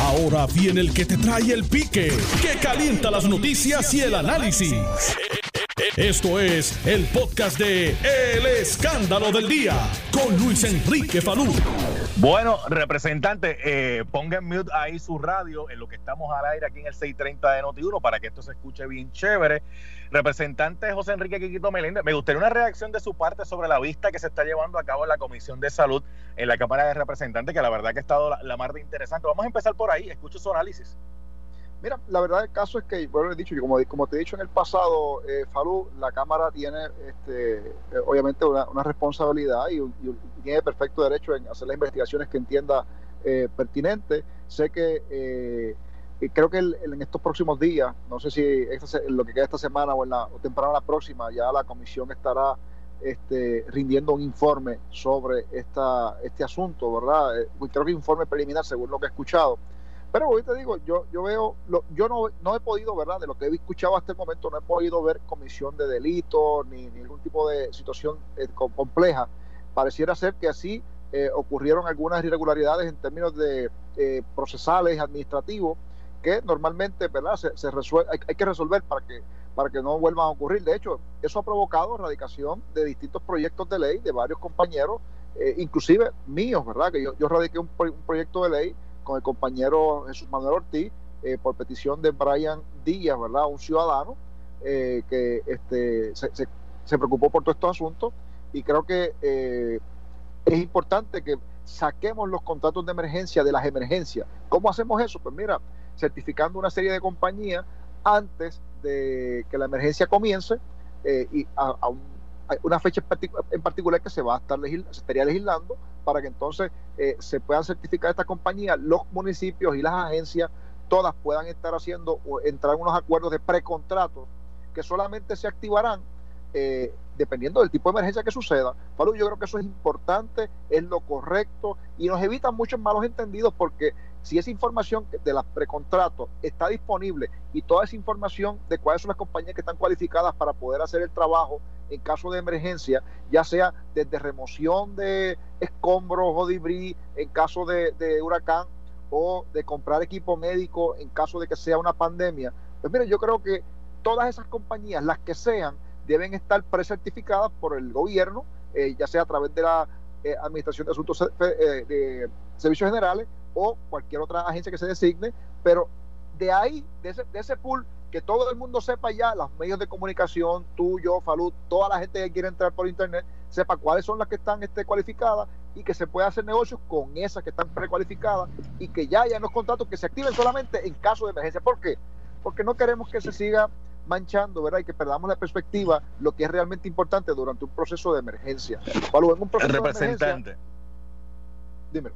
Ahora viene el que te trae el pique, que calienta las noticias y el análisis. Esto es el podcast de El Escándalo del Día con Luis Enrique Falú. Bueno, representante, eh, ponga en mute ahí su radio en lo que estamos al aire aquí en el 630 de Noti1 para que esto se escuche bien chévere. Representante José Enrique Quiquito Meléndez, me gustaría una reacción de su parte sobre la vista que se está llevando a cabo en la Comisión de Salud en la Cámara de Representantes, que la verdad que ha estado la, la más de interesante. Vamos a empezar por ahí, escucho su análisis. Mira, la verdad del caso es que, bueno, he dicho, como, como te he dicho en el pasado, eh, Falú, la Cámara tiene este, eh, obviamente una, responsabilidad y, tiene perfecto derecho en hacer las investigaciones que entienda eh, pertinente. Sé que eh, creo que el, en estos próximos días, no sé si esta, lo que queda esta semana o, en la, o temprano la próxima, ya la comisión estará este, rindiendo un informe sobre esta, este asunto, ¿verdad? Eh, creo que informe preliminar, según lo que he escuchado. Pero hoy te digo, yo, yo veo, lo, yo no, no he podido, ¿verdad? De lo que he escuchado hasta el momento, no he podido ver comisión de delito ni, ni ningún tipo de situación eh, compleja. Pareciera ser que así eh, ocurrieron algunas irregularidades en términos de eh, procesales, administrativos, que normalmente, ¿verdad? Se, se resuelve, hay, que resolver para que, para que no vuelvan a ocurrir. De hecho, eso ha provocado radicación de distintos proyectos de ley de varios compañeros, eh, inclusive míos, ¿verdad? Que yo, yo radiqué un, un proyecto de ley con el compañero Jesús Manuel Ortiz, eh, por petición de Brian Díaz, ¿verdad? Un ciudadano eh, que este, se, se, preocupó por todos estos asuntos y creo que eh, es importante que saquemos los contratos de emergencia de las emergencias. ¿Cómo hacemos eso? Pues mira, certificando una serie de compañías antes de que la emergencia comience eh, y a, a un una fecha en particular que se va a estar legisl se estaría legislando para que entonces eh, se puedan certificar esta compañía, los municipios y las agencias, todas puedan estar haciendo o entrar en unos acuerdos de precontratos que solamente se activarán eh, dependiendo del tipo de emergencia que suceda. Pablo, yo creo que eso es importante, es lo correcto y nos evita muchos malos entendidos porque si esa información de los precontratos está disponible y toda esa información de cuáles son las compañías que están cualificadas para poder hacer el trabajo en caso de emergencia, ya sea desde remoción de escombros o debris en caso de, de huracán o de comprar equipo médico en caso de que sea una pandemia, pues mire, yo creo que todas esas compañías, las que sean, deben estar precertificadas por el gobierno, eh, ya sea a través de la eh, Administración de Asuntos eh, de Servicios Generales o cualquier otra agencia que se designe, pero de ahí, de ese, de ese pool, que todo el mundo sepa ya, los medios de comunicación, tú, yo, Falud, toda la gente que quiere entrar por internet, sepa cuáles son las que están este, cualificadas y que se pueda hacer negocios con esas que están precualificadas y que ya hayan los contratos que se activen solamente en caso de emergencia. ¿Por qué? Porque no queremos que se siga manchando, ¿verdad? Y que perdamos la perspectiva, lo que es realmente importante durante un proceso de emergencia. Falud, en un proceso El representante. De dímelo.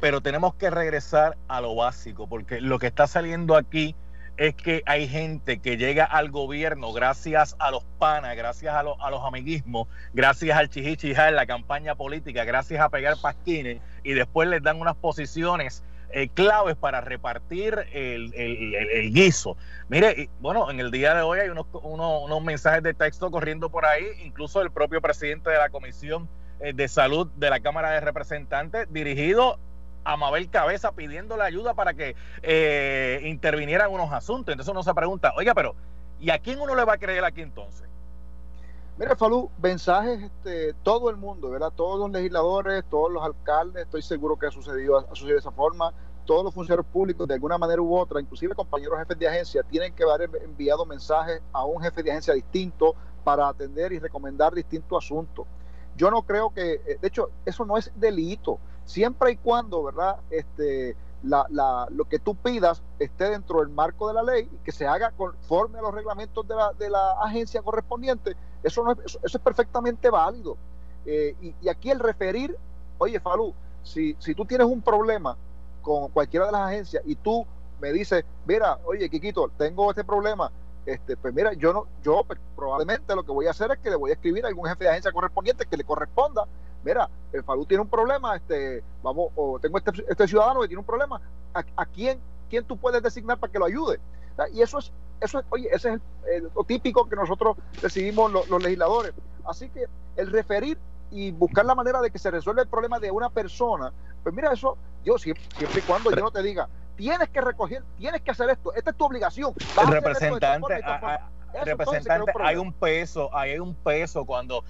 Pero tenemos que regresar a lo básico, porque lo que está saliendo aquí es que hay gente que llega al gobierno gracias a los panas, gracias a, lo, a los amiguismos, gracias al chichichijá en la campaña política, gracias a pegar pasquines y después les dan unas posiciones eh, claves para repartir el, el, el, el, guiso. Mire, bueno, en el día de hoy hay unos, unos, unos mensajes de texto corriendo por ahí, incluso el propio presidente de la Comisión eh, de Salud de la Cámara de Representantes, dirigido a Mabel Cabeza pidiéndole ayuda para que eh, intervinieran unos asuntos. Entonces uno se pregunta, oiga, pero ¿y a quién uno le va a creer aquí entonces? Mira, Falú, mensajes, este, todo el mundo, ¿verdad? Todos los legisladores, todos los alcaldes, estoy seguro que ha sucedido, ha sucedido de esa forma. Todos los funcionarios públicos, de alguna manera u otra, inclusive compañeros jefes de agencia, tienen que haber enviado mensajes a un jefe de agencia distinto para atender y recomendar distintos asuntos. Yo no creo que, eh, de hecho, eso no es delito siempre y cuando, ¿verdad? Este, la, la, lo que tú pidas esté dentro del marco de la ley y que se haga conforme a los reglamentos de la, de la agencia correspondiente, eso, no es, eso, eso es perfectamente válido. Eh, y, y, aquí el referir, oye, Falú, si, si tú tienes un problema con cualquiera de las agencias y tú me dices, mira, oye, Kikito, tengo este problema, este, pues mira, yo no, yo pues, probablemente lo que voy a hacer es que le voy a escribir a algún jefe de agencia correspondiente que le corresponda mira, el Falú tiene un problema, este, vamos, o tengo este, este ciudadano que tiene un problema, ¿a, a quién, quién tú puedes designar para que lo ayude? Y eso es, eso es, oye, ese es el, el, lo típico que nosotros decidimos los, los, legisladores. Así que el referir y buscar la manera de que se resuelva el problema de una persona, pues mira, eso, yo siempre, siempre y cuando yo no te diga, tienes que recoger, tienes que hacer esto, esta es tu obligación. El representante, representante, hay un peso, hay un peso cuando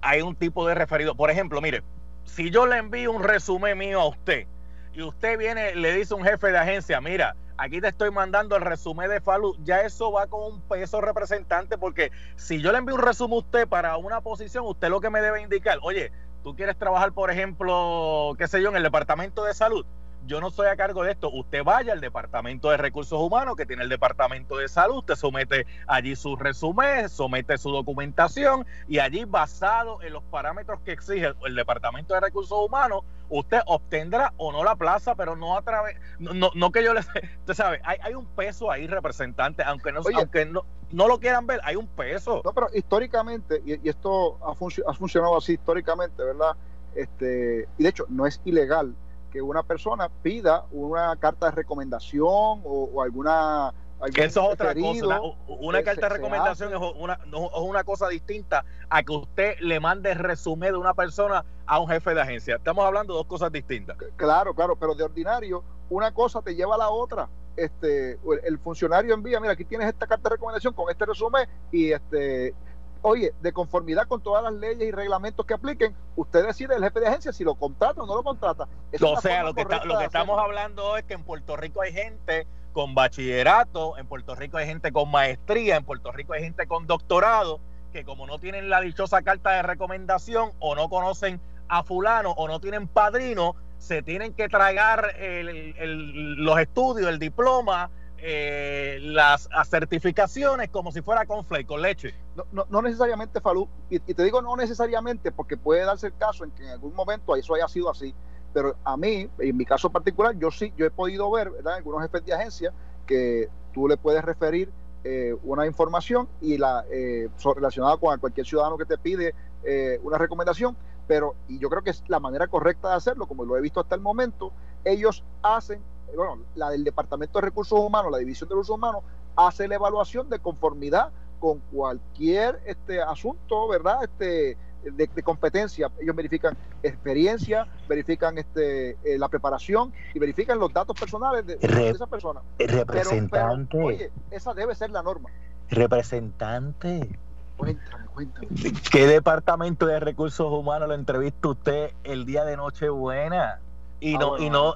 hay un tipo de referido. Por ejemplo, mire, si yo le envío un resumen mío a usted y usted viene, le dice a un jefe de agencia, mira, aquí te estoy mandando el resumen de Falú, ya eso va con un peso representante, porque si yo le envío un resumen a usted para una posición, usted lo que me debe indicar, oye, tú quieres trabajar, por ejemplo, qué sé yo, en el departamento de salud, yo no estoy a cargo de esto. Usted vaya al Departamento de Recursos Humanos, que tiene el Departamento de Salud, usted somete allí su resumen, somete su documentación y allí basado en los parámetros que exige el Departamento de Recursos Humanos, usted obtendrá o no la plaza, pero no a través, no, no, que yo le usted sabe, hay, hay un peso ahí representante, aunque no, aunque no, no lo quieran ver, hay un peso. No, pero históricamente, y, esto ha, ha funcionado así históricamente, ¿verdad? Este, y de hecho, no es ilegal que una persona pida una carta de recomendación o, alguna que eso es otra cosa. Una, carta de recomendación es una, es una cosa distinta a que usted le mande resumen de una persona a un jefe de agencia. Estamos hablando de dos cosas distintas. Claro, claro, pero de ordinario, una cosa te lleva a la otra. Este, el funcionario envía, mira, aquí tienes esta carta de recomendación con este resumen y este oye, de conformidad con todas las leyes y reglamentos que apliquen, usted decide el jefe de agencia si lo contrata o no lo contrata. o sea, lo que, lo que estamos hablando es que en Puerto Rico hay gente con bachillerato, en Puerto Rico hay gente con maestría, en Puerto Rico hay gente con doctorado, que como no tienen la dichosa carta de recomendación o no conocen a fulano o no tienen padrino, se tienen que tragar los estudios, el diploma, eh, las certificaciones como si fuera con flake, con leche. No, no, necesariamente, Falú, y, te digo no necesariamente porque puede darse el caso en que en algún momento eso haya sido así, pero a mí, en mi caso particular, yo sí, yo he podido ver, ¿verdad? Algunos jefes de agencia que tú le puedes referir eh, una información y la eh, relacionada con cualquier ciudadano que te pide eh, una recomendación, pero y yo creo que es la manera correcta de hacerlo, como lo he visto hasta el momento, ellos hacen bueno, la del Departamento de Recursos Humanos, la División de Recursos Humanos, hace la evaluación de conformidad con cualquier este asunto, ¿verdad? Este, de, competencia. Ellos verifican experiencia, verifican este, eh, la preparación y verifican los datos personales de, esa persona. Representante. oye, esa debe ser la norma. Representante. Cuéntame, cuéntame. ¿Qué departamento de recursos humanos lo entrevista usted el día de Nochebuena? Y ah, no, y no,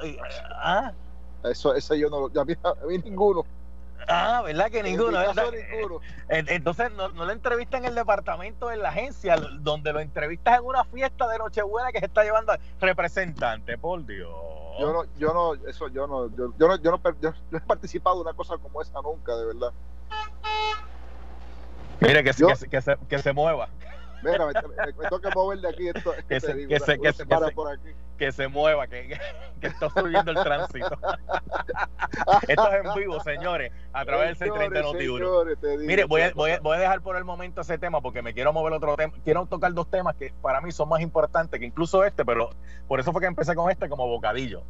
ah, eso, ese yo no, ya vi, ninguno. Ah, ¿verdad que ninguno? Entonces, no, no le entrevista en el departamento, en la agencia, donde lo entrevistas en una fiesta de Nochebuena que se está llevando representante, por Dios. Yo no, yo no, eso yo no, yo, yo no, yo no, yo no he participado de una cosa como esa nunca, de verdad. Mire, que, que, que, se, que se mueva. Mira, me, toca mover de aquí. Esto, que, se, que, se, que, se, por aquí. que se mueva, que, que está subiendo el tránsito. esto es en vivo, señores, a través del 630 Noti Mire, voy a, voy, a, voy a dejar por el momento ese tema porque me quiero mover otro tema. Quiero tocar dos temas que para mí son más importantes que incluso este, pero por eso fue que empecé con este como bocadillo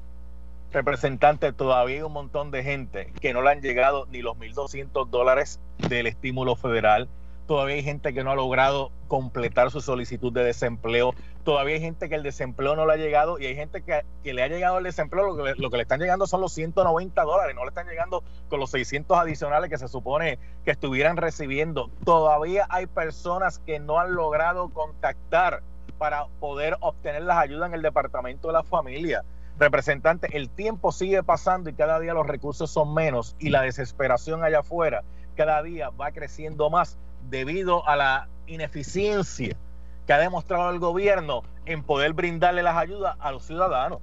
representante, todavía hay un montón de gente que no le han llegado ni los 1.200 dólares del estímulo federal todavía hay gente que no ha logrado completar su solicitud de desempleo, todavía hay gente que el desempleo no le ha llegado y hay gente que, le ha llegado el desempleo, lo que, lo que le están llegando son los 190 dólares, no le están llegando con los 600 adicionales que se supone que estuvieran recibiendo. Todavía hay personas que no han logrado contactar para poder obtener las ayudas en el Departamento de la Familia. Representante, el tiempo sigue pasando y cada día los recursos son menos y la desesperación allá afuera cada día va creciendo más debido a la ineficiencia que ha demostrado el gobierno en poder brindarle las ayudas a los ciudadanos.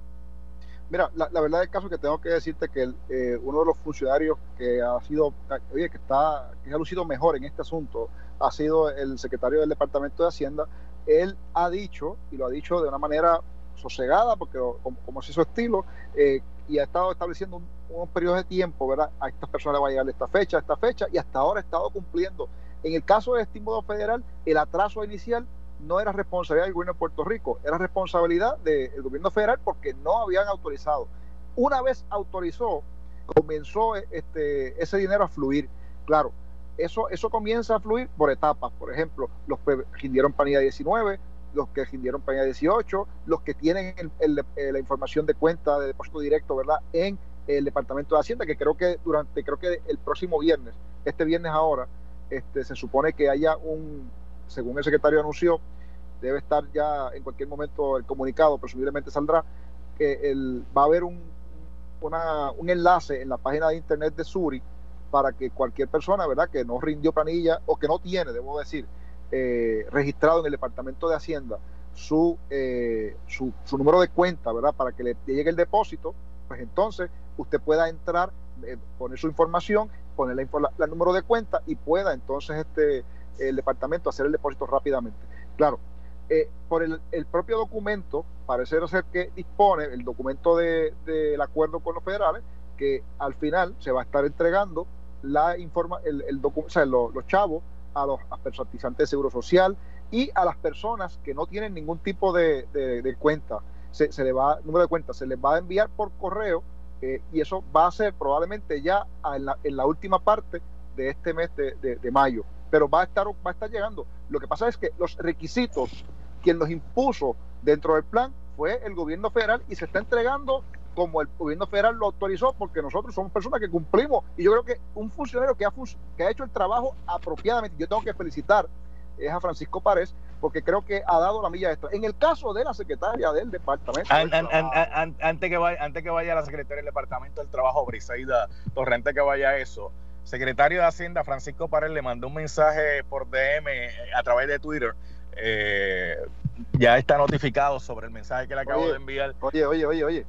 Mira, la, verdad del caso que tengo que decirte que eh, uno de los funcionarios que ha sido, oye, que está, que ha lucido mejor en este asunto, ha sido el secretario del Departamento de Hacienda. Él ha dicho, y lo ha dicho de una manera sosegada, porque como, es su estilo, eh, y ha estado estableciendo un, unos periodos de tiempo, ¿verdad? A estas personas le va a llegar esta fecha, esta fecha, y hasta ahora ha estado cumpliendo en el caso del estímulo federal, el atraso inicial no era responsabilidad del gobierno de Puerto Rico, era responsabilidad del gobierno federal porque no habían autorizado. Una vez autorizó, comenzó este, ese dinero a fluir. Claro, eso, eso comienza a fluir por etapas. Por ejemplo, los que rindieron planilla 19, los que rindieron planilla 18, los que tienen la información de cuenta de depósito directo, ¿verdad? En el Departamento de Hacienda, que creo que durante, creo que el próximo viernes, este viernes ahora, este, se supone que haya un, según el secretario anunció, debe estar ya en cualquier momento el comunicado, presumiblemente saldrá, que el, va a haber un, un enlace en la página de internet de Suri para que cualquier persona, ¿verdad?, que no rindió planilla o que no tiene, debo decir, eh, registrado en el Departamento de Hacienda su, eh, su, su, número de cuenta, ¿verdad?, para que le llegue el depósito, pues entonces usted pueda entrar, eh, poner su información, poner la, número de cuenta y pueda entonces este el departamento hacer el depósito rápidamente. Claro, eh, por el, propio documento, parece ser que dispone el documento del de, acuerdo con los federales, que al final se va a estar entregando la informa, el, el o los, chavos a los participantes de Seguro Social y a las personas que no tienen ningún tipo de, de, cuenta. Se, se, le va, número de cuenta, se les va a enviar por correo eh, y eso va a ser probablemente ya en la, en la última parte de este mes de, de, mayo, pero va a, estar, va a estar llegando. Lo que pasa es que los requisitos, quien los impuso dentro del plan fue el gobierno federal y se está entregando como el gobierno federal lo autorizó, porque nosotros somos personas que cumplimos. Y yo creo que un funcionario que ha, que ha hecho el trabajo apropiadamente, yo tengo que felicitar es a Francisco Párez, porque creo que ha dado la milla extra. En el caso de la secretaria del departamento. antes, que vaya, antes que vaya la secretaria del departamento del trabajo, Briseida Torrente, que vaya a eso. Secretario de Hacienda Francisco Párez le mandó un mensaje por DM eh, a través de Twitter. Eh, ya está notificado sobre el mensaje que le acabo de enviar. Oye, oye, oye, oye,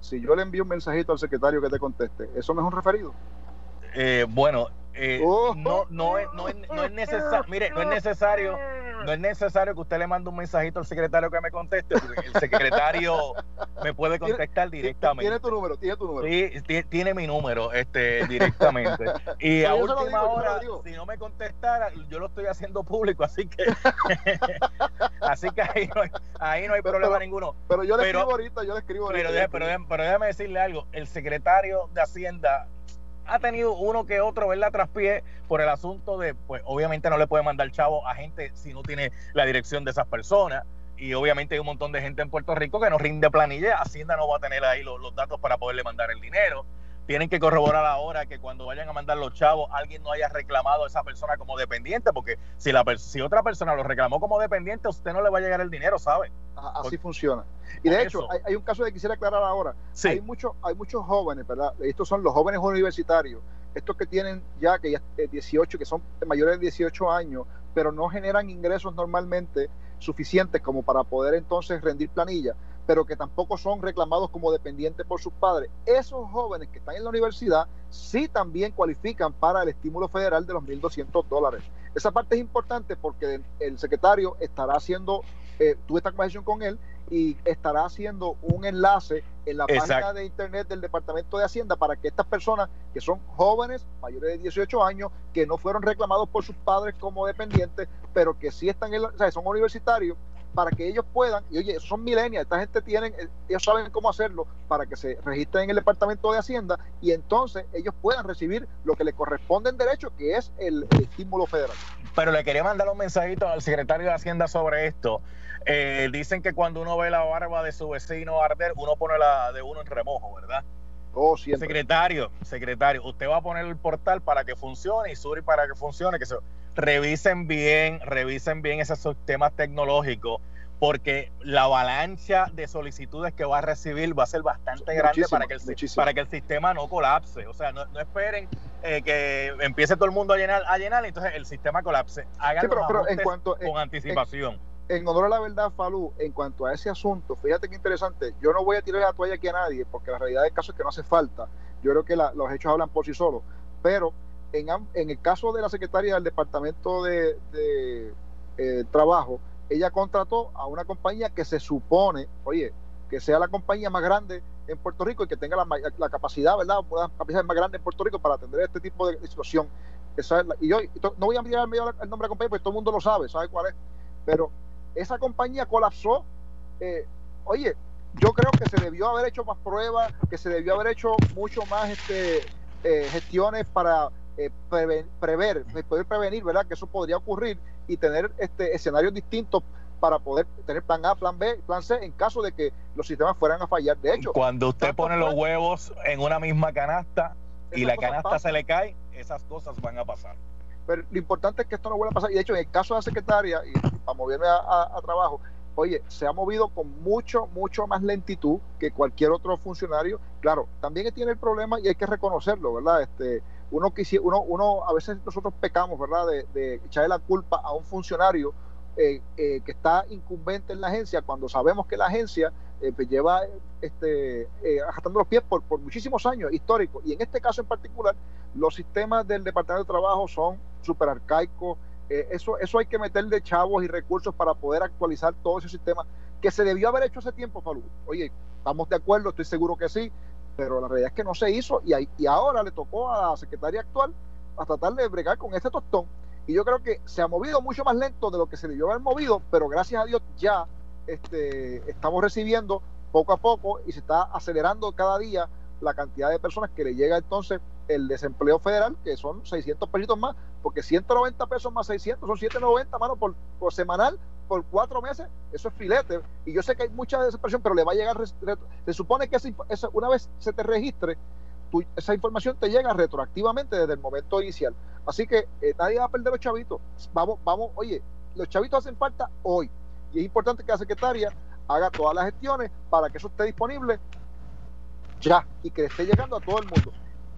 Si yo le envío un mensajito al secretario que te conteste, ¿eso me es un referido? Eh, bueno, eh, oh. no, no, es, no, es, no es necesario, mire, no es necesario, no es necesario que usted le mande un mensajito al secretario que me conteste, porque el secretario me puede contestar directamente. Tiene tu número, tiene tu número. Sí, tiene mi número, este, directamente. Y a última hora, si no me contestara, yo lo estoy haciendo público, así que, así que ahí no hay, ahí no hay problema ninguno. Pero yo le escribo ahorita, yo le escribo ahorita. Pero, pero, pero déjame decirle algo, el secretario de Hacienda ha tenido uno que otro, ¿verdad? Traspié por el asunto de, pues obviamente no le puede mandar chavo a gente si no tiene la dirección de esas personas. Y obviamente hay un montón de gente en Puerto Rico que no rinde planilla. Hacienda no va a tener ahí los, los datos para poderle mandar el dinero tienen que corroborar ahora que cuando vayan a mandar los chavos alguien no haya reclamado a esa persona como dependiente, porque si la si otra persona lo reclamó como dependiente, a usted no le va a llegar el dinero, ¿sabe? Así funciona. Y de hecho, hay, un caso que quisiera aclarar ahora. Hay muchos hay muchos jóvenes, ¿verdad? Estos son los jóvenes universitarios, estos que tienen ya que ya 18, eh, que son mayores de 18 años, pero no generan ingresos normalmente suficientes como para poder entonces rendir planilla pero que tampoco son reclamados como dependientes por sus padres. Esos jóvenes que están en la universidad sí también cualifican para el estímulo federal de los 1.200 dólares. Esa parte es importante porque el secretario estará haciendo, eh, tuve esta conversación con él y estará haciendo un enlace en la página de internet del Departamento de Hacienda para que estas personas que son jóvenes, mayores de 18 años, que no fueron reclamados por sus padres como dependientes, pero que sí están en o sea, son universitarios, para que ellos puedan, y oye, esos son milenios, esta gente tienen, eh, ellos saben cómo hacerlo para que se registren en el Departamento de Hacienda y entonces ellos puedan recibir lo que les corresponde en derecho, que es el, estímulo federal. Pero le quería mandar un mensajito al secretario de Hacienda sobre esto. Eh, dicen que cuando uno ve la barba de su vecino arder, uno pone la de uno en remojo, ¿verdad? Oh, secretario, secretario, usted va a poner el portal para que funcione y Suri para que funcione, que se revisen bien, revisen bien esos temas tecnológicos, porque la avalancha de solicitudes que va a recibir va a ser bastante grande para que, el, para que el sistema no colapse. O sea, no, esperen eh, que empiece todo el mundo a llenar, a llenar, y entonces el sistema colapse. Hagan en cuanto, con anticipación. En, honor a la verdad, Falú, en cuanto a ese asunto, fíjate qué interesante, yo no voy a tirar la toalla aquí a nadie, porque la realidad del caso es que no hace falta. Yo creo que los hechos hablan por sí solos, pero en, el caso de la secretaria del Departamento de, eh, Trabajo, ella contrató a una compañía que se supone, oye, que sea la compañía más grande en Puerto Rico y que tenga la, capacidad, ¿verdad? La capacidad más grande en Puerto Rico para atender este tipo de situación. y yo no voy a enviar el nombre de la compañía porque todo el mundo lo sabe, sabe cuál es. Pero esa compañía colapsó. Eh, oye, yo creo que se debió haber hecho más pruebas, que se debió haber hecho mucho más este, eh, gestiones para eh, prever, poder prevenir, ¿verdad? Que eso podría ocurrir y tener este escenarios distintos para poder tener plan A, plan B, plan C en caso de que los sistemas fueran a fallar. De hecho, cuando usted pone los huevos en una misma canasta y la canasta se le cae, esas cosas van a pasar. Pero lo importante es que esto no vuelva a pasar. Y de hecho, en el caso de la secretaria, y para moverme a, trabajo, oye, se ha movido con mucho, mucho más lentitud que cualquier otro funcionario. Claro, también tiene el problema y hay que reconocerlo, ¿verdad? Este, uno, uno, uno a veces nosotros pecamos, ¿verdad?, de, de echarle la culpa a un funcionario eh, eh, que está incumbente en la agencia cuando sabemos que la agencia eh, pues lleva este, eh, los pies por, por muchísimos años históricos. Y en este caso en particular, los sistemas del Departamento de Trabajo son súper arcaicos. eso, eso hay que meterle chavos y recursos para poder actualizar todo ese sistema que se debió haber hecho hace tiempo, Falú. Oye, estamos de acuerdo, estoy seguro que sí, pero la realidad es que no se hizo y, y ahora le tocó a la secretaria actual a tratar de bregar con este tostón. Y yo creo que se ha movido mucho más lento de lo que se debió haber movido, pero gracias a Dios ya este, estamos recibiendo poco a poco y se está acelerando cada día la cantidad de personas que le llega entonces el desempleo federal, que son 600 pesitos más, porque 190 pesos más 600 son 790, mano, por, por semanal, por cuatro meses, eso es filete. Y yo sé que hay mucha desesperación, pero le va a llegar, se supone que una vez se te registre, esa información te llega retroactivamente desde el momento inicial. Así que eh, nadie va a perder los chavitos. Vamos, vamos, oye, los chavitos hacen falta hoy. Y es importante que la secretaria haga todas las gestiones para que eso esté disponible ya y que esté llegando a todo el mundo.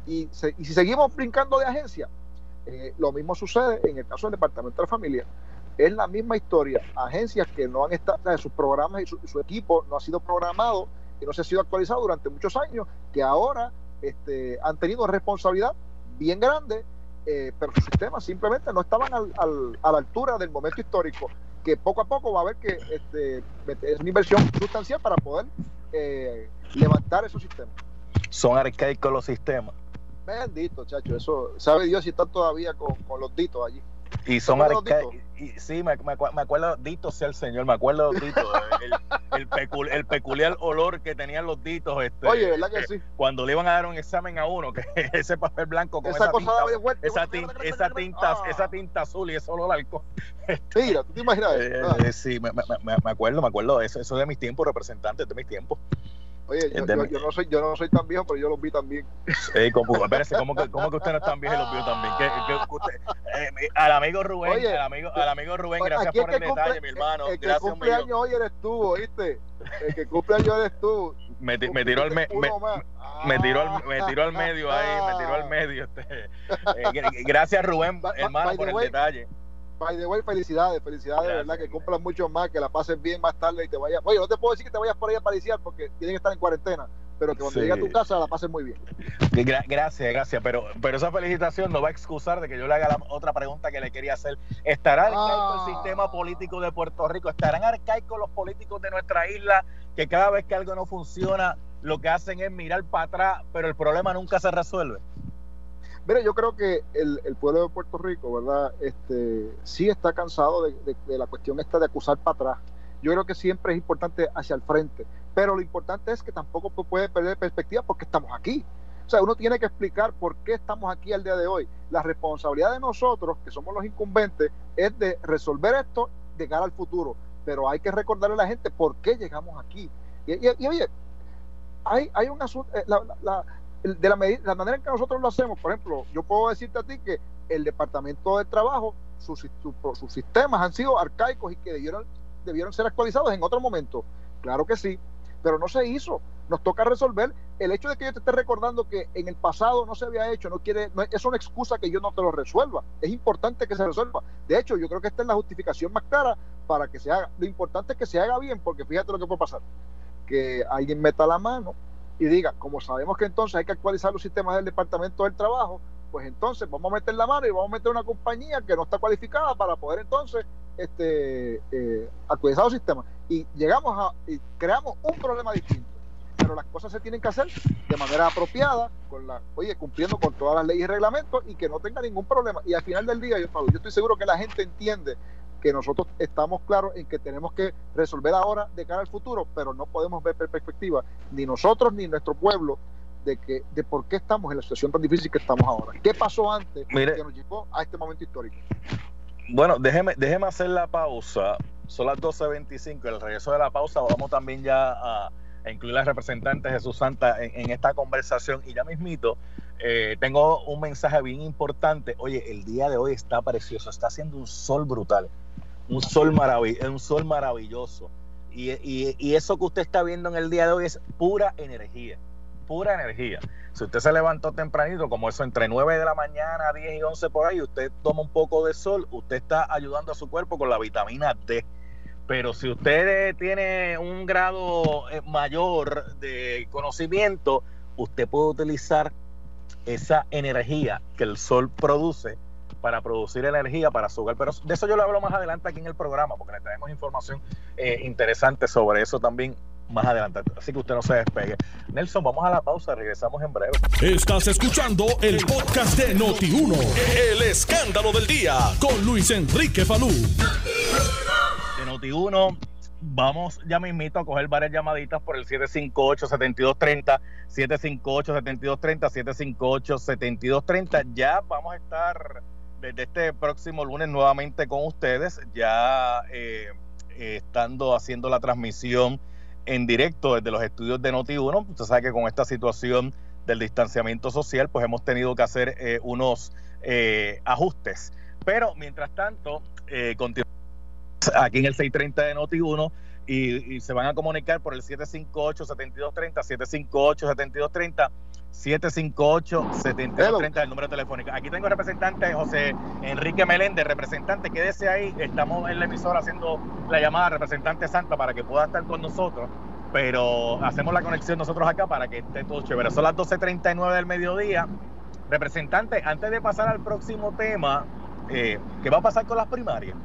Y, si seguimos brincando de agencia, eh, lo mismo sucede en el caso del Departamento de la Familia. Es la misma historia. Agencias que no han estado, en sus programas y su, equipo no ha sido programado y no se ha sido actualizado durante muchos años, que ahora este, han tenido responsabilidad bien grande, eh, pero sus sistemas simplemente no estaban al, a la altura del momento histórico, que poco a poco va a haber que este, es una inversión sustancial para poder eh, levantar esos sistemas. Son arcaicos los sistemas. Bendito, chacho, eso sabe Dios si están todavía con, con los ditos allí. Y son y, sí, me, me, acuerdo, Dito sea el señor, me acuerdo Dito, el, el, peculiar olor que tenían los Ditos. Este, Oye, ¿verdad que sí? Cuando le iban a dar un examen a uno, que ese papel blanco con esa, tinta, esa, tinta, esa, tinta, esa tinta azul y ese olor alcohol. Mira, ¿tú te imaginas? Eh, ah. sí, me, me, acuerdo, me acuerdo, eso, eso de mis tiempos, representantes de mis tiempos. Oye, yo, no soy, yo no soy tan viejo, pero yo los vi también. Sí, como, espérese, ¿cómo que, ¿cómo que usted no es tan viejo y los vio también? Eh, al amigo Rubén, al, amigo, al amigo Rubén, gracias por el detalle, mi hermano. El, que cumple años hoy eres tú, ¿oíste? El que cumple años eres tú. Me, me tiró al me, me, me, tiró al, me tiró al medio ahí, me tiró al medio. Este. Eh, gracias Rubén, hermano, por el detalle. By the way, felicidades, felicidades, de verdad, que cumplan mucho más, que la pases bien más tarde y te vayas. Oye, no te puedo decir que te vayas por ahí a pariciar porque tienen que estar en cuarentena, pero que cuando llegue a tu casa la pases muy bien. gracias, gracias, pero, pero esa felicitación no va a excusar de que yo le haga la otra pregunta que le quería hacer. ¿Estará arcaico el ah. sistema político de Puerto Rico? ¿Estarán arcaicos los políticos de nuestra isla que cada vez que algo no funciona lo que hacen es mirar para atrás, pero el problema nunca se resuelve? Mira, yo creo que el, pueblo de Puerto Rico, ¿verdad? Este, sí está cansado de, la cuestión esta de acusar para atrás. Yo creo que siempre es importante hacia el frente, pero lo importante es que tampoco puede perder perspectiva porque estamos aquí. O sea, uno tiene que explicar por qué estamos aquí al día de hoy. La responsabilidad de nosotros, que somos los incumbentes, es de resolver esto de cara al futuro. Pero hay que recordarle a la gente por qué llegamos aquí. Y, oye, hay, hay un asunto, eh, la, de la, la, manera en que nosotros lo hacemos, por ejemplo, yo puedo decirte a ti que el Departamento de Trabajo, sus, sus, sistemas han sido arcaicos y que debieron, debieron ser actualizados en otro momento. Claro que sí, pero no se hizo. Nos toca resolver. El hecho de que yo te esté recordando que en el pasado no se había hecho, no quiere, no, es una excusa que yo no te lo resuelva. Es importante que se resuelva. De hecho, yo creo que esta es la justificación más clara para que se haga. Lo importante es que se haga bien, porque fíjate lo que puede pasar. Que alguien meta la mano, y diga, como sabemos que entonces hay que actualizar los sistemas del Departamento del Trabajo, pues entonces vamos a meter la mano y vamos a meter una compañía que no está cualificada para poder entonces este, eh, actualizar los sistemas. Y llegamos a, y creamos un problema distinto. Pero las cosas se tienen que hacer de manera apropiada, con la, oye, cumpliendo con todas las leyes y reglamentos y que no tenga ningún problema. Y al final del día, yo, yo estoy seguro que la gente entiende que nosotros estamos claros en que tenemos que resolver ahora de cara al futuro, pero no podemos ver perspectiva, ni nosotros ni nuestro pueblo, de que de por qué estamos en la situación tan difícil que estamos ahora. ¿Qué pasó antes que nos llevó a este momento histórico? Bueno, déjeme, déjeme hacer la pausa son las 12.25, el regreso de la pausa, vamos también ya a, incluir al representante Jesús Santa en, esta conversación y ya mismito. Eh, tengo un mensaje bien importante. Oye, el día de hoy está precioso, está haciendo un sol brutal, un sol, un sol maravilloso. Y, y, eso que usted está viendo en el día de hoy es pura energía, pura energía. Si usted se levantó tempranito, como eso entre 9 de la mañana, 10 y 11 por ahí, usted toma un poco de sol, usted está ayudando a su cuerpo con la vitamina D. Pero si usted tiene un grado eh, mayor de conocimiento, usted puede utilizar esa energía que el sol produce para producir energía para su hogar. Pero de eso yo lo hablo más adelante aquí en el programa, porque le traemos información eh, interesante sobre eso también más adelante. Así que usted no se despegue. Nelson, vamos a la pausa, regresamos en breve. Estás escuchando el podcast de Noti1, el escándalo del día, con Luis Enrique Falú. De Noti1. Vamos ya mismito a coger varias llamaditas por el 758-7230, 758-7230, 758-7230. Ya vamos a estar desde este próximo lunes nuevamente con ustedes, ya eh, estando haciendo la transmisión en directo desde los estudios de Noti1. Usted sabe que con esta situación del distanciamiento social, pues hemos tenido que hacer eh, unos eh, ajustes. Pero mientras tanto, eh, continuamos aquí en el 630 de Noti1 y, se van a comunicar por el 758-7230, 758-7230. 758-7230 el número telefónico. Aquí tengo el representante José Enrique Meléndez, representante, quédese ahí, estamos en la emisora haciendo la llamada representante Santa para que pueda estar con nosotros, pero hacemos la conexión nosotros acá para que esté todo chévere. Son las 12.39 del mediodía. Representante, antes de pasar al próximo tema, eh, ¿qué va a pasar con las primarias?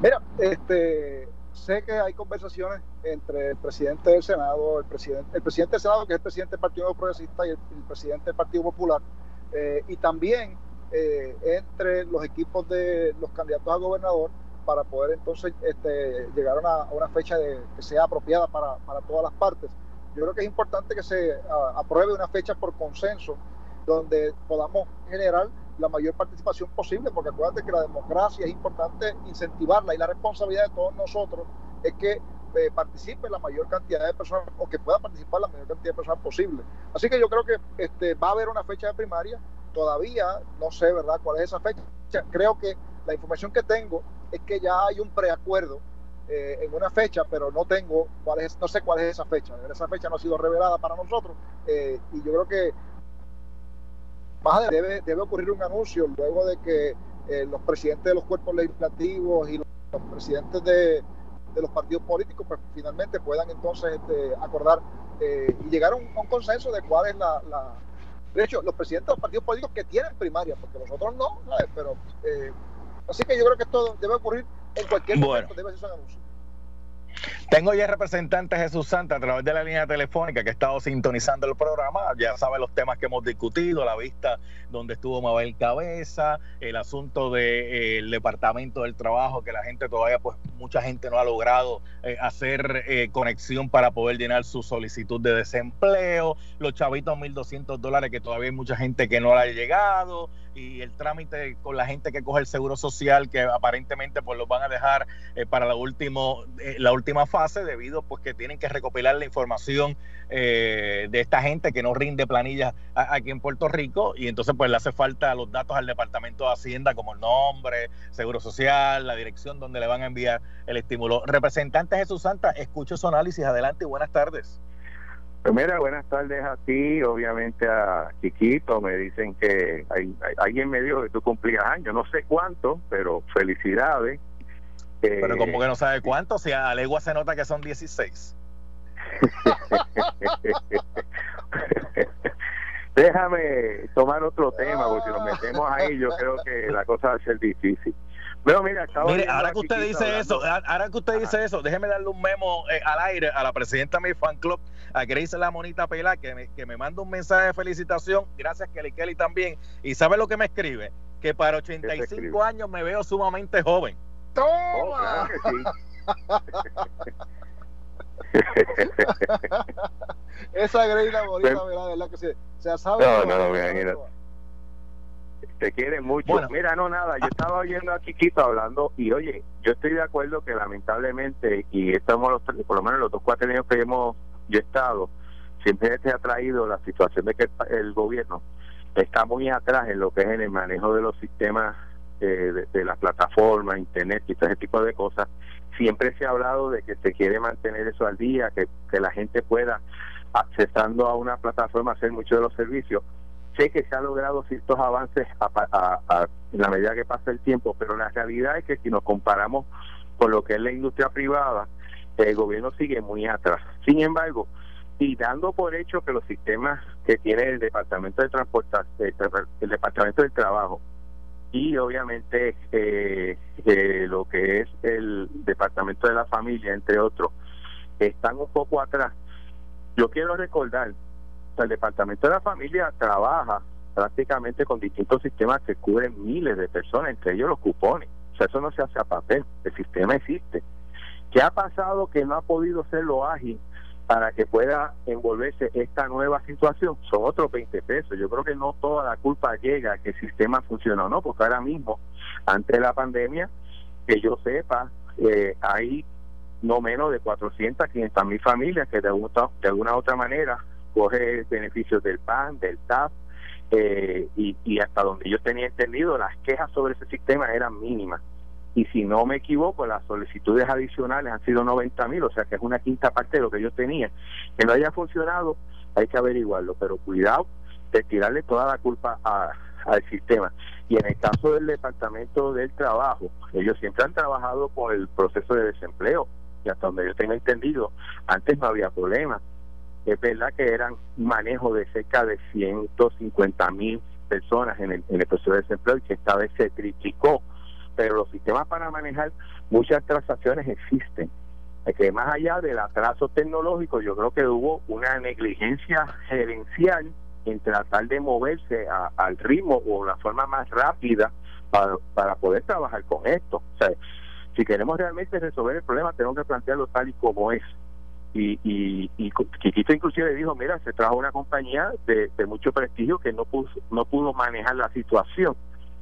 Mira, este, sé que hay conversaciones entre el presidente del Senado, el presidente, el presidente del Senado, que es el presidente del Partido Progresista, y el, presidente del Partido Popular, eh, y también eh, entre los equipos de los candidatos a gobernador para poder entonces este, llegar a una, fecha de, que sea apropiada para, todas las partes. Yo creo que es importante que se apruebe una fecha por consenso donde podamos generar la mayor participación posible, porque acuérdate que la democracia es importante incentivarla y la responsabilidad de todos nosotros es que eh, participe la mayor cantidad de personas o que pueda participar la mayor cantidad de personas posible. Así que yo creo que este, va a haber una fecha de primaria, todavía no sé, ¿verdad?, cuál es esa fecha. Creo que la información que tengo es que ya hay un preacuerdo eh, en una fecha, pero no tengo cuál es, no sé cuál es esa fecha. Esa fecha no ha sido revelada para nosotros eh, y yo creo que más debe, debe ocurrir un anuncio luego de que eh, los presidentes de los cuerpos legislativos y los, presidentes de, los partidos políticos pues finalmente puedan entonces este, acordar eh, y llegar a un, consenso de cuál es la, De hecho, los presidentes de los partidos políticos que tienen primaria, porque nosotros no, pero... Eh, así que yo creo que esto debe ocurrir en cualquier momento, debe ser un anuncio. Tengo ya el representante Jesús Santa a través de la línea telefónica que ha estado sintonizando el programa. Ya sabe los temas que hemos discutido, la vista donde estuvo Mabel Cabeza, el asunto del eh, Departamento del Trabajo, que la gente todavía, pues mucha gente no ha logrado eh, hacer eh, conexión para poder llenar su solicitud de desempleo, los chavitos 1.200 dólares que todavía hay mucha gente que no le ha llegado y el trámite con la gente que coge el seguro social que aparentemente pues los van a dejar para la, último, la última última fase debido pues que tienen que recopilar la información eh, de esta gente que no rinde planillas aquí en Puerto Rico y entonces pues le hace falta los datos al Departamento de Hacienda como el nombre, Seguro Social, la dirección donde le van a enviar el estímulo. Representante Jesús Santa, escucho su análisis. Adelante y buenas tardes. Pues mira, buenas tardes a ti, obviamente a Chiquito, me dicen que hay, alguien me dijo que tú cumplías años, no sé cuánto, pero felicidades. Pero como que no sabe cuánto, si a legua se nota que son 16. Déjame tomar otro tema, porque si nos metemos ahí, yo creo que la cosa va a ser difícil. Pero mira, Mire, ahora que usted dice eso, ahora que usted dice eso, déjeme darle un memo eh, al aire a la presidenta de mi fan club, a Grace La Monita Pela, que me, que me manda un mensaje de felicitación. Gracias, Kelly Kelly también. Y ¿sabe lo que me escribe? Que para 85 años me veo sumamente joven. ¡Toma! Esa greina bonita, ¿verdad? Que se, se sabe. No, no, no, mira, te quiere mucho. Mira, no, nada, yo estaba oyendo a Chiquito hablando y oye, yo estoy de acuerdo que lamentablemente, y estamos los por lo menos los dos cuatro años que hemos yo estado, siempre se ha traído la situación de que el, gobierno está muy atrás en lo que es en el manejo de los sistemas eh, de, las plataformas, internet y todo ese tipo de cosas. Siempre se ha hablado de que se quiere mantener eso al día, que, que la gente pueda, accesando a una plataforma, hacer muchos de los servicios sé que se ha logrado ciertos avances a, en la medida que pasa el tiempo, pero la realidad es que si nos comparamos con lo que es la industria privada, el gobierno sigue muy atrás. Sin embargo, y dando por hecho que los sistemas que tiene el Departamento de Transportación, el Departamento del Trabajo y obviamente eh, eh, lo que es el Departamento de la Familia, entre otros, están un poco atrás. Yo quiero recordar el Departamento de la Familia trabaja prácticamente con distintos sistemas que cubren miles de personas, entre ellos los cupones. O sea, eso no se hace a papel, el sistema existe. ¿Qué ha pasado que no ha podido ser lo ágil para que pueda envolverse esta nueva situación? Son otros 20 pesos. Yo creo que no toda la culpa llega a que el sistema funcione o no, porque ahora mismo, antes de la pandemia, que yo sepa, eh, hay no menos de 400, 500 mil familias que de, de alguna otra manera coge beneficios del PAN, del TAP, eh, y, hasta donde yo tenía entendido, las quejas sobre ese sistema eran mínimas. Y si no me equivoco, las solicitudes adicionales han sido 90 mil, o sea que es una quinta parte de lo que yo tenía. Que no haya funcionado, hay que averiguarlo, pero cuidado de tirarle toda la culpa al sistema. Y en el caso del Departamento del Trabajo, ellos siempre han trabajado con el proceso de desempleo, y hasta donde yo tengo entendido, antes no había problema es verdad que eran manejo de cerca de 150 mil personas en el, en el proceso de desempleo y que esta vez se criticó, pero los sistemas para manejar muchas transacciones existen. que más allá del atraso tecnológico, yo creo que hubo una negligencia gerencial en tratar de moverse al ritmo o la forma más rápida para, para poder trabajar con esto. O sea, si queremos realmente resolver el problema, tenemos que plantearlo tal y como es y, y, y inclusive dijo, mira, se trajo una compañía de, mucho prestigio que no pudo, no pudo manejar la situación.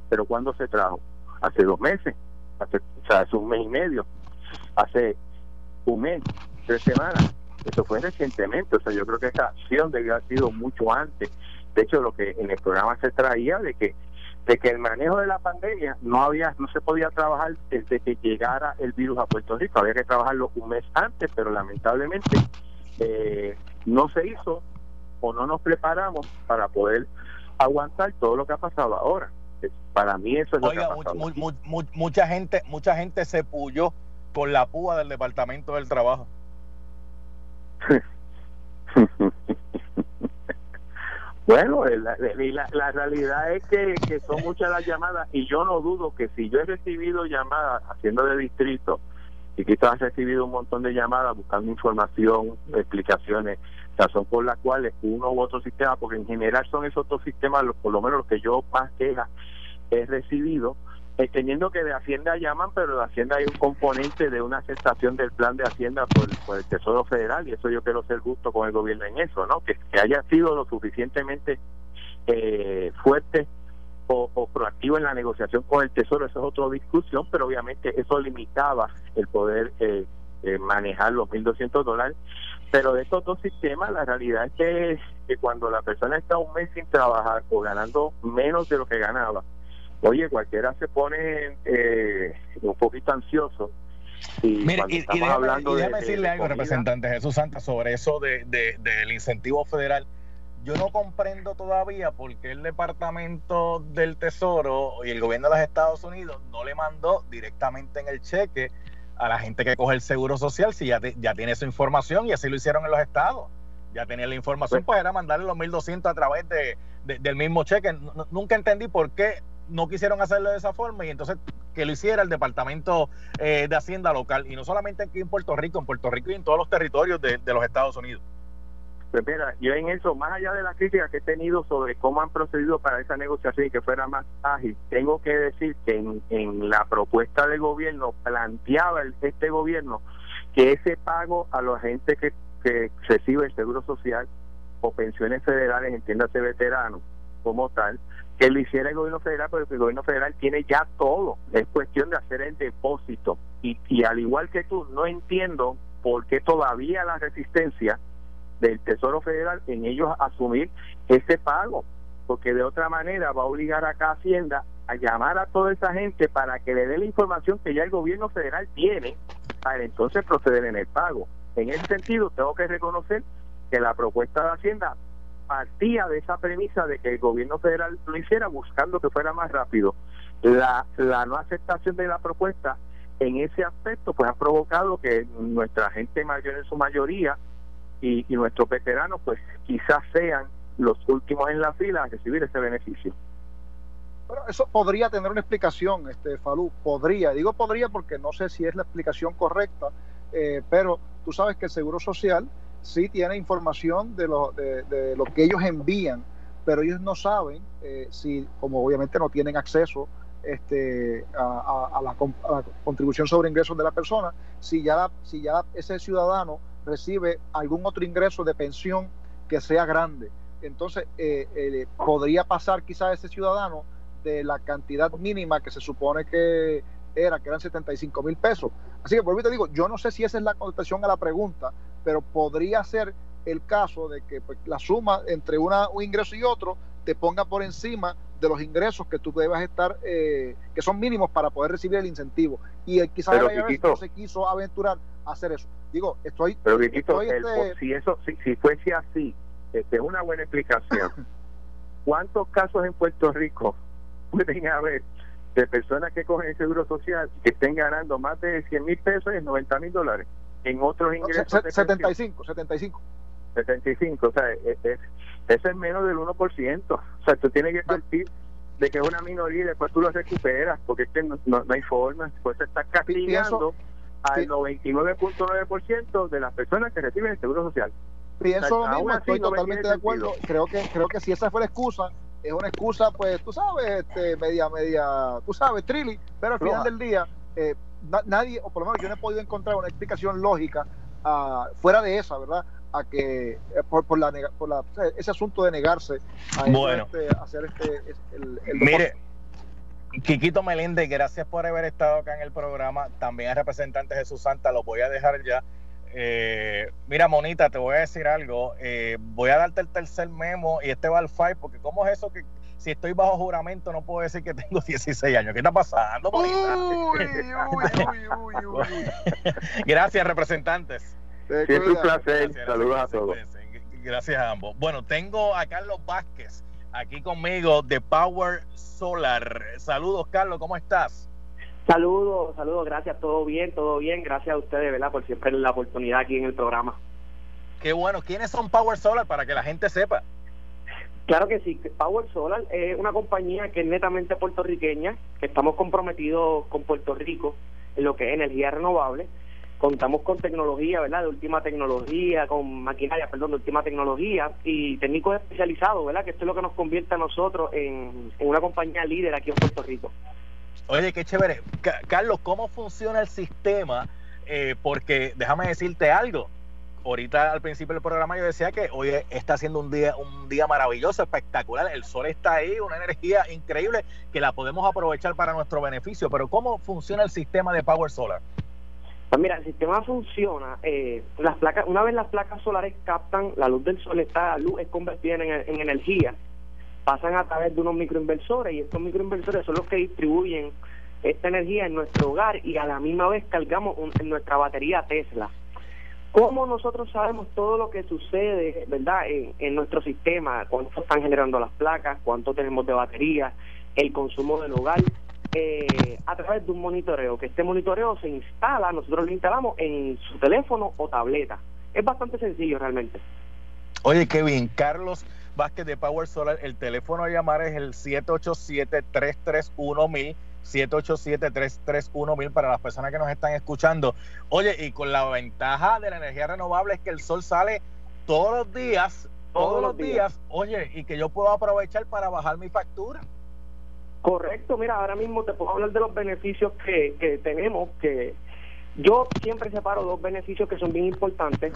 Pero ¿cuándo se trajo? Hace dos meses, hace, o sea, hace un mes y medio, hace un mes, tres semanas. Eso fue recientemente, o sea, yo creo que esta acción debió haber sido mucho antes. De hecho, lo que en el programa se traía de que de que el manejo de la pandemia no había no se podía trabajar desde que llegara el virus a Puerto Rico. Había que trabajarlo un mes antes pero lamentablemente eh, no se hizo o no nos preparamos para poder aguantar todo lo que ha pasado ahora. Para mí eso es lo que ha pasado. mucha gente mucha gente se puyó con la púa del departamento del trabajo Bueno, la, la, realidad es que, son muchas las llamadas y yo no dudo que si yo he recibido llamadas haciendo de distrito y quizás he recibido un montón de llamadas buscando información, explicaciones, razón por las cuales uno u otro sistema, porque en general son esos dos sistemas, los, por lo menos los que yo más he recibido, entendiendo que de Hacienda llaman, pero de Hacienda hay un componente de una aceptación del plan de Hacienda por, el Tesoro Federal, y eso yo quiero ser justo con el gobierno en eso, ¿no? Que, haya sido lo suficientemente eh, fuerte o, proactivo en la negociación con el Tesoro, eso es otra discusión, pero obviamente eso limitaba el poder eh, eh, manejar los 1.200 dólares. Pero de estos dos sistemas, la realidad es que, que cuando la persona está un mes sin trabajar o ganando menos de lo que ganaba, oye, cualquiera se pone eh, un poquito ansioso. Y Mire, y, déjame, hablando decirle algo, representante Jesús Santa, sobre eso de, del incentivo federal. Yo no comprendo todavía por qué el Departamento del Tesoro y el gobierno de los Estados Unidos no le mandó directamente en el cheque a la gente que coge el seguro social si ya, ya tiene esa información y así lo hicieron en los estados. Ya tenía la información, pues, pues era mandarle los 1.200 a través de, del mismo cheque. nunca entendí por qué no quisieron hacerlo de esa forma y entonces que lo hiciera el Departamento eh, de Hacienda local y no solamente aquí en Puerto Rico, en Puerto Rico y en todos los territorios de, los Estados Unidos. Pues mira, yo en eso, más allá de la crítica que he tenido sobre cómo han procedido para esa negociación y que fuera más ágil, tengo que decir que en, en la propuesta del gobierno planteaba este gobierno que ese pago a la gente que, que recibe el seguro social o pensiones federales, entiéndase veteranos, como tal, que lo hiciera el gobierno federal, porque el gobierno federal tiene ya todo. Es cuestión de hacer el depósito. Y, y al igual que tú, no entiendo por qué todavía la resistencia del Tesoro Federal en ellos asumir ese pago, porque de otra manera va a obligar acá Hacienda a llamar a toda esa gente para que le dé la información que ya el gobierno federal tiene para entonces proceder en el pago. En ese sentido, tengo que reconocer que la propuesta de Hacienda partía de esa premisa de que el gobierno federal lo hiciera buscando que fuera más rápido. La, la no aceptación de la propuesta en ese aspecto pues ha provocado que nuestra gente mayor en su mayoría y, nuestros veteranos pues quizás sean los últimos en la fila a recibir ese beneficio. Bueno, eso podría tener una explicación, este Falú, podría. Digo podría porque no sé si es la explicación correcta, eh, pero tú sabes que el Seguro Social sí tiene información de lo, de, lo que ellos envían, pero ellos no saben eh, si, como obviamente no tienen acceso este, a, la, la, contribución sobre ingresos de la persona, si ya, si ya ese ciudadano recibe algún otro ingreso de pensión que sea grande. Entonces, eh, eh, podría pasar quizás ese ciudadano de la cantidad mínima que se supone que era, que eran 75 mil pesos. Así que, por te digo, yo no sé si esa es la contestación a la pregunta, pero podría ser el caso de que pues, la suma entre una, un ingreso y otro te ponga por encima de los ingresos que tú debas estar, eh, que son mínimos para poder recibir el incentivo. Y el, quizás el no se quiso aventurar a hacer eso. Digo, estoy... Pero, Viquito, estoy el, este... si, eso, si, si fuese así, este, es una buena explicación. ¿Cuántos casos en Puerto Rico pueden haber de personas que cogen el seguro social que estén ganando más de 100 mil pesos y 90 mil dólares en otros ingresos? No, 75, 75. 75, o sea, es, es, eso es menos del 1%. O sea, tú tienes que partir de que es una minoría y después tú lo recuperas, porque es que no, no, no hay forma. Pues se está castigando al 99.9% de las personas que reciben el seguro social. Pienso o sea, lo mismo, estoy no totalmente de acuerdo. Creo que, creo que si esa fue la excusa, es una excusa, pues, tú sabes, este, media, media, tú sabes, trilly, pero al final del día, eh, na nadie, o por lo menos yo no he podido encontrar una explicación lógica uh, fuera de esa, ¿verdad? A que, eh, por, por, la, por la, ese asunto de negarse a bueno. este, hacer este, el, el Mire. Quiquito Meléndez, gracias por haber estado acá en el programa. También al representante Jesús Santa, lo voy a dejar ya. Eh, mira, Monita, te voy a decir algo. Eh, voy a darte el tercer memo y este va al FIRE, porque ¿cómo es eso que si estoy bajo juramento no puedo decir que tengo 16 años? ¿Qué está pasando, Monita? Uy, uy, uy, Gracias, representantes. Siempre un placer. Gracias, Saludos a todos. Gracias a ambos. Bueno, tengo a Carlos Vázquez aquí conmigo de Power Solar. Saludos, Carlos, ¿cómo estás? Saludos, saludos, gracias, todo bien, todo bien, gracias a ustedes, ¿verdad? Por siempre la oportunidad aquí en el programa. Qué bueno, ¿quiénes son Power Solar para que la gente sepa? Claro que sí, Power Solar es una compañía que es netamente puertorriqueña, que estamos comprometidos con Puerto Rico en lo que es energía renovable. Contamos con tecnología, ¿verdad? De última tecnología, con maquinaria, perdón, de última tecnología y técnicos especializados, ¿verdad? Que esto es lo que nos convierte a nosotros en, una compañía líder aquí en Puerto Rico. Oye, qué chévere. Carlos, ¿cómo funciona el sistema? Eh, porque déjame decirte algo. Ahorita al principio del programa yo decía que hoy está siendo un día un día maravilloso, espectacular. El sol está ahí, una energía increíble que la podemos aprovechar para nuestro beneficio. Pero ¿cómo funciona el sistema de Power Solar? Pues mira, el sistema funciona. Eh, las placas, una vez las placas solares captan la luz del sol, esta luz es convertida en, en energía pasan a través de unos microinversores y estos microinversores son los que distribuyen esta energía en nuestro hogar y a la misma vez cargamos en nuestra batería Tesla. ¿Cómo nosotros sabemos todo lo que sucede, verdad, en, en, nuestro sistema? ¿Cuánto están generando las placas? ¿Cuánto tenemos de batería? ¿El consumo del hogar? Eh, a través de un monitoreo, que este monitoreo se instala, nosotros lo instalamos en su teléfono o tableta. Es bastante sencillo realmente. Oye, Kevin, Carlos Vázquez de Power Solar. El teléfono a llamar es el 787-331-1000. 787-331-1000 para las personas que nos están escuchando. Oye, y con la ventaja de la energía renovable es que el sol sale todos los días, todos, todos los días. días, oye, y que yo puedo aprovechar para bajar mi factura. Correcto, mira, ahora mismo te puedo hablar de los beneficios que, que tenemos, que yo siempre separo dos beneficios que son bien importantes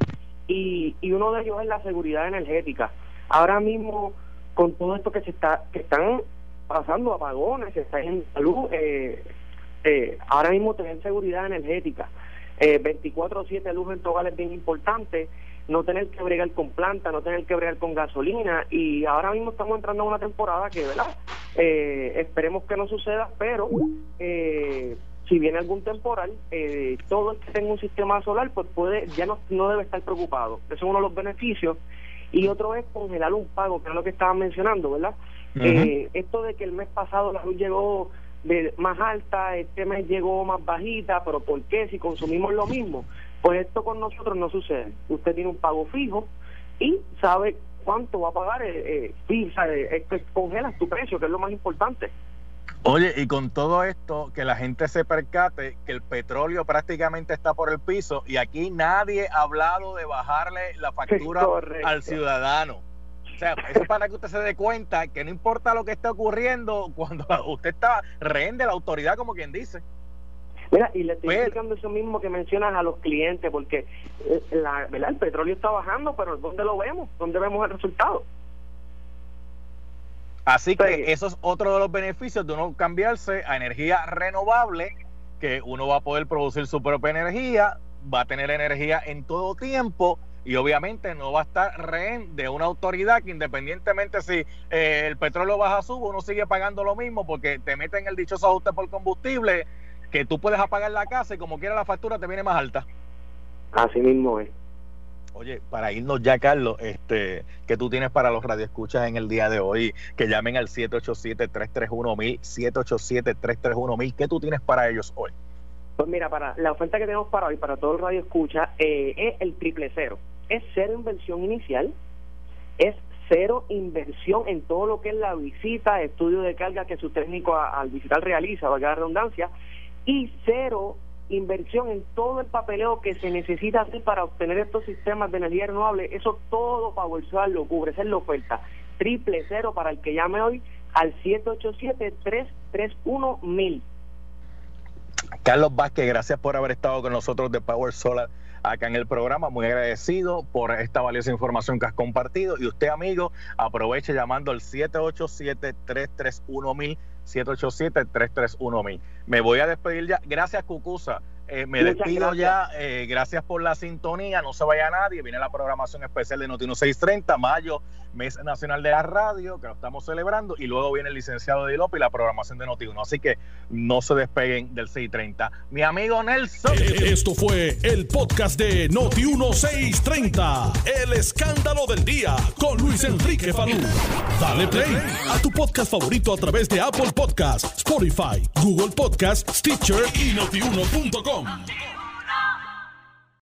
y, y uno de ellos es la seguridad energética. Ahora mismo con todo esto que se está que están pasando apagones, está en salud, eh, eh, ahora mismo tener seguridad energética, eh, 24/7 luz en tu hogar es bien importante, no tener que bregar con planta, no tener que bregar con gasolina y ahora mismo estamos entrando a una temporada que, ¿verdad? Eh, esperemos que no suceda, pero eh, si viene algún temporal, eh, todo el que tenga un sistema solar, pues puede ya no, no debe estar preocupado. Eso es uno de los beneficios. Y otro es congelar un pago, que es lo que estaban mencionando, ¿verdad? eh, esto de que el mes pasado la luz llegó de más alta, este mes llegó más bajita, pero ¿por qué? Si consumimos lo mismo. Pues esto con nosotros no sucede. Usted tiene un pago fijo y sabe cuánto va a pagar, eh, eh, y, sabe, congelas tu precio, que es lo más importante. Oye, y con todo esto, que la gente se percate que el petróleo prácticamente está por el piso y aquí nadie ha hablado de bajarle la factura al ciudadano. O sea, eso es para que usted se dé cuenta que no importa lo que esté ocurriendo cuando usted está rehén de la autoridad, como quien dice. Mira, y le estoy Pero- explicando eso mismo que mencionas a los clientes, porque eh, la, ¿verdad? el petróleo está bajando, pero ¿dónde lo vemos? ¿Dónde vemos el resultado? Así que Sí. eso es otro de los beneficios de uno cambiarse a energía renovable, que uno va a poder producir su propia energía, va a tener energía en todo tiempo y obviamente no va a estar rehén de una autoridad que independientemente si eh, el petróleo baja sube, uno sigue pagando lo mismo porque te meten el dichoso ajuste por combustible que tú puedes apagar la casa y como quiera la factura te viene más alta. Así mismo es. Oye, para irnos ya, Carlos, este, que tú tienes para los radioescuchas en el día de hoy? Que llamen al 787-331-1000, 787-331-1000. ¿Qué tú tienes para ellos hoy? Pues mira, para la oferta que tenemos para hoy, para todo el radio escucha, eh, es el triple cero. Es cero inversión inicial, es cero inversión en todo lo que es la visita, estudio de carga que su técnico al visitar realiza, valga la redundancia, y cero inversión en todo el papeleo que se necesita hacer para obtener estos sistemas de energía renovable. Eso todo Power Solar lo cubre, esa es la oferta. Triple cero para el que llame hoy al 787-331-1000. Carlos Vázquez, gracias por haber estado con nosotros de Power Solar acá en el programa. Muy agradecido por esta valiosa información que has compartido. Y usted, amigo, aproveche llamando al 787-331-1000, 787-331-1000. Me voy a despedir ya. Gracias, Cucusa. Eh, me Muchas despido gracias. ya. Eh, gracias por la sintonía. No se vaya nadie. Viene la programación especial de Noti 630, mayo, mes nacional de la radio, que lo estamos celebrando. Y luego viene el licenciado de y la programación de Noti 1. Así que no se despeguen del 630. Mi amigo Nelson. Eh, Esto fue el podcast de Noti 1630. El escándalo del día con Luis Enrique Falú. Dale play a tu podcast favorito a través de Apple Podcasts, Spotify, Google Podcasts, Stitcher y notiuno.com. Boom!